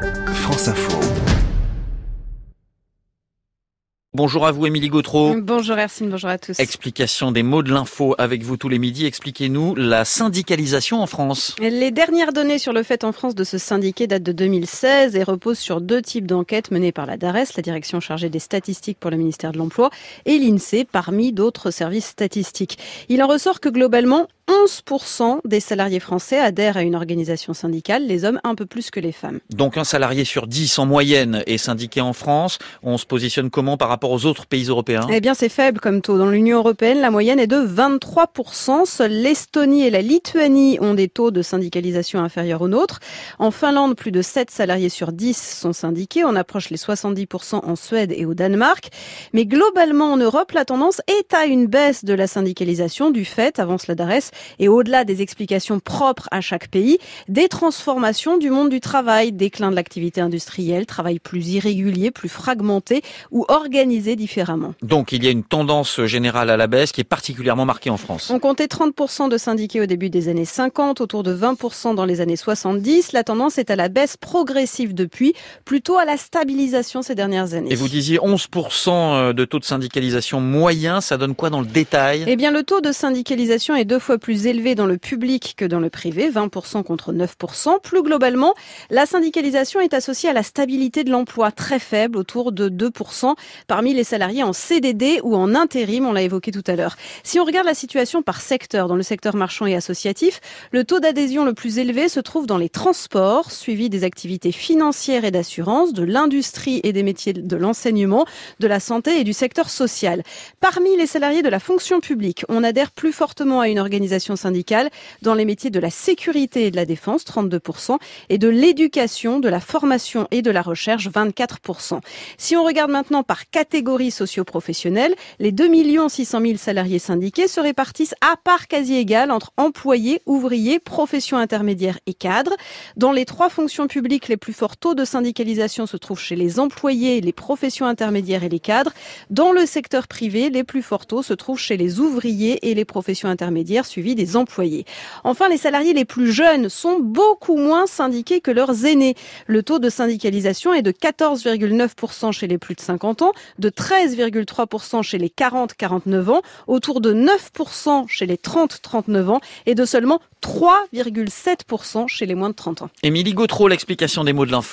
France Info. Bonjour à vous, Émilie Gautreau. Bonjour Hercine, bonjour à tous. Explication des mots de l'info avec vous tous les midis. Expliquez-nous la syndicalisation en France. Les dernières données sur le fait en France de se syndiquer datent de 2016 et reposent sur deux types d'enquêtes menées par la DARES, la direction chargée des statistiques pour le ministère de l'Emploi, et l'INSEE, parmi d'autres services statistiques. Il en ressort que globalement, 11% des salariés français adhèrent à une organisation syndicale, les hommes un peu plus que les femmes. Donc un salarié sur 10 en moyenne est syndiqué en France. On se positionne comment par rapport aux autres pays européens? Eh bien c'est faible comme taux. Dans l'Union européenne, la moyenne est de 23%. Seuls l'Estonie et la Lituanie ont des taux de syndicalisation inférieurs aux nôtres. En Finlande, plus de 7 salariés sur 10 sont syndiqués. On approche les 70% en Suède et au Danemark. Mais globalement en Europe, la tendance est à une baisse de la syndicalisation du fait, avance la DARES, et au-delà des explications propres à chaque pays, des transformations du monde du travail, déclin de l'activité industrielle, travail plus irrégulier, plus fragmenté ou organisé différemment. Donc il y a une tendance générale à la baisse qui est particulièrement marquée en France. On comptait 30% de syndiqués au début des années 50, autour de 20% dans les années 70. La tendance est à la baisse progressive depuis, plutôt à la stabilisation ces dernières années. Et vous disiez 11% de taux de syndicalisation moyen, ça donne quoi dans le détail? Eh bien le taux de syndicalisation est deux fois plus plus élevé dans le public que dans le privé, 20% contre 9%. Plus globalement, la syndicalisation est associée à la stabilité de l'emploi très faible, autour de 2% parmi les salariés en CDD ou en intérim, on l'a évoqué tout à l'heure. Si on regarde la situation par secteur, dans le secteur marchand et associatif, le taux d'adhésion le plus élevé se trouve dans les transports, suivi des activités financières et d'assurance, de l'industrie et des métiers de l'enseignement, de la santé et du secteur social. Parmi les salariés de la fonction publique, on adhère plus fortement à une organisation syndicale dans les métiers de la sécurité et de la défense, 32%, et de l'éducation, de la formation et de la recherche, 24%. Si on regarde maintenant par catégorie socio-professionnelle, les 2 600 000 salariés syndiqués se répartissent à part quasi égale entre employés, ouvriers, professions intermédiaires et cadres. Dans les trois fonctions publiques, les plus forts taux de syndicalisation se trouvent chez les employés, les professions intermédiaires et les cadres. Dans le secteur privé, les plus forts taux se trouvent chez les ouvriers et les professions intermédiaires, des employés. Enfin, les salariés les plus jeunes sont beaucoup moins syndiqués que leurs aînés. Le taux de syndicalisation est de 14,9% chez les plus de 50 ans, de 13,3% chez les 40-49 ans, autour de 9% chez les 30-39 ans et de seulement 3,7% chez les moins de 30 ans. Émilie Gautreau, l'explication des mots de l'info.